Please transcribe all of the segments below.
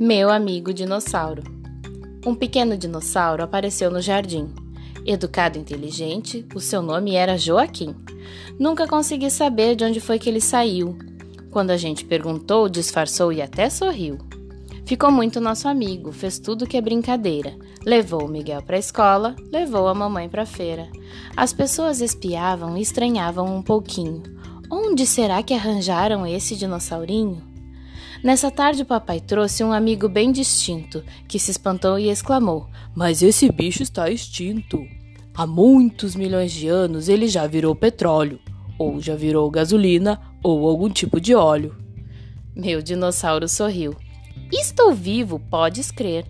Meu amigo dinossauro. Um pequeno dinossauro apareceu no jardim. Educado e inteligente, o seu nome era Joaquim. Nunca consegui saber de onde foi que ele saiu. Quando a gente perguntou, disfarçou e até sorriu. Ficou muito nosso amigo, fez tudo que é brincadeira. Levou o Miguel para a escola, levou a mamãe para a feira. As pessoas espiavam e estranhavam um pouquinho. Onde será que arranjaram esse dinossaurinho? Nessa tarde, o papai trouxe um amigo bem distinto, que se espantou e exclamou: Mas esse bicho está extinto. Há muitos milhões de anos ele já virou petróleo, ou já virou gasolina, ou algum tipo de óleo. Meu dinossauro sorriu. Estou vivo, podes crer.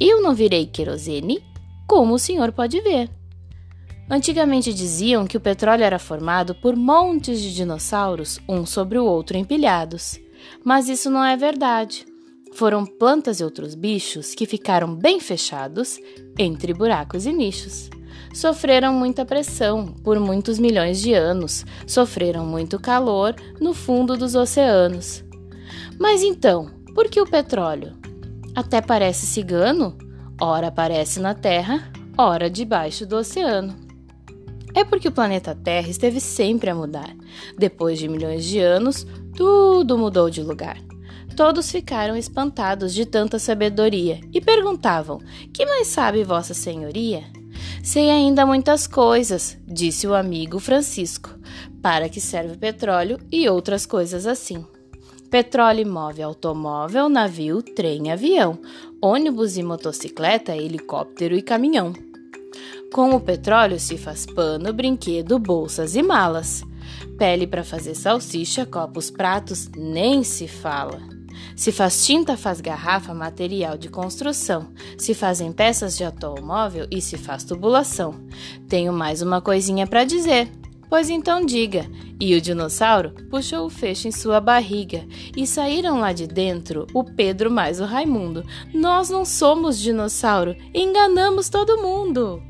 Eu não virei querosene, como o senhor pode ver. Antigamente diziam que o petróleo era formado por montes de dinossauros, um sobre o outro empilhados. Mas isso não é verdade. Foram plantas e outros bichos que ficaram bem fechados entre buracos e nichos. Sofreram muita pressão por muitos milhões de anos, sofreram muito calor no fundo dos oceanos. Mas então, por que o petróleo? Até parece cigano, ora aparece na Terra, ora debaixo do oceano. É porque o planeta Terra esteve sempre a mudar. Depois de milhões de anos, tudo mudou de lugar. Todos ficaram espantados de tanta sabedoria e perguntavam: Que mais sabe Vossa Senhoria? Sei ainda muitas coisas, disse o amigo Francisco. Para que serve petróleo e outras coisas assim. Petróleo move automóvel, navio, trem, avião, ônibus e motocicleta, helicóptero e caminhão. Com o petróleo se faz pano, brinquedo, bolsas e malas. Pele para fazer salsicha, copos, pratos, nem se fala. Se faz tinta, faz garrafa, material de construção. Se fazem peças de automóvel e se faz tubulação. Tenho mais uma coisinha para dizer. Pois então diga. E o dinossauro puxou o feixe em sua barriga e saíram lá de dentro o Pedro mais o Raimundo. Nós não somos dinossauro, enganamos todo mundo.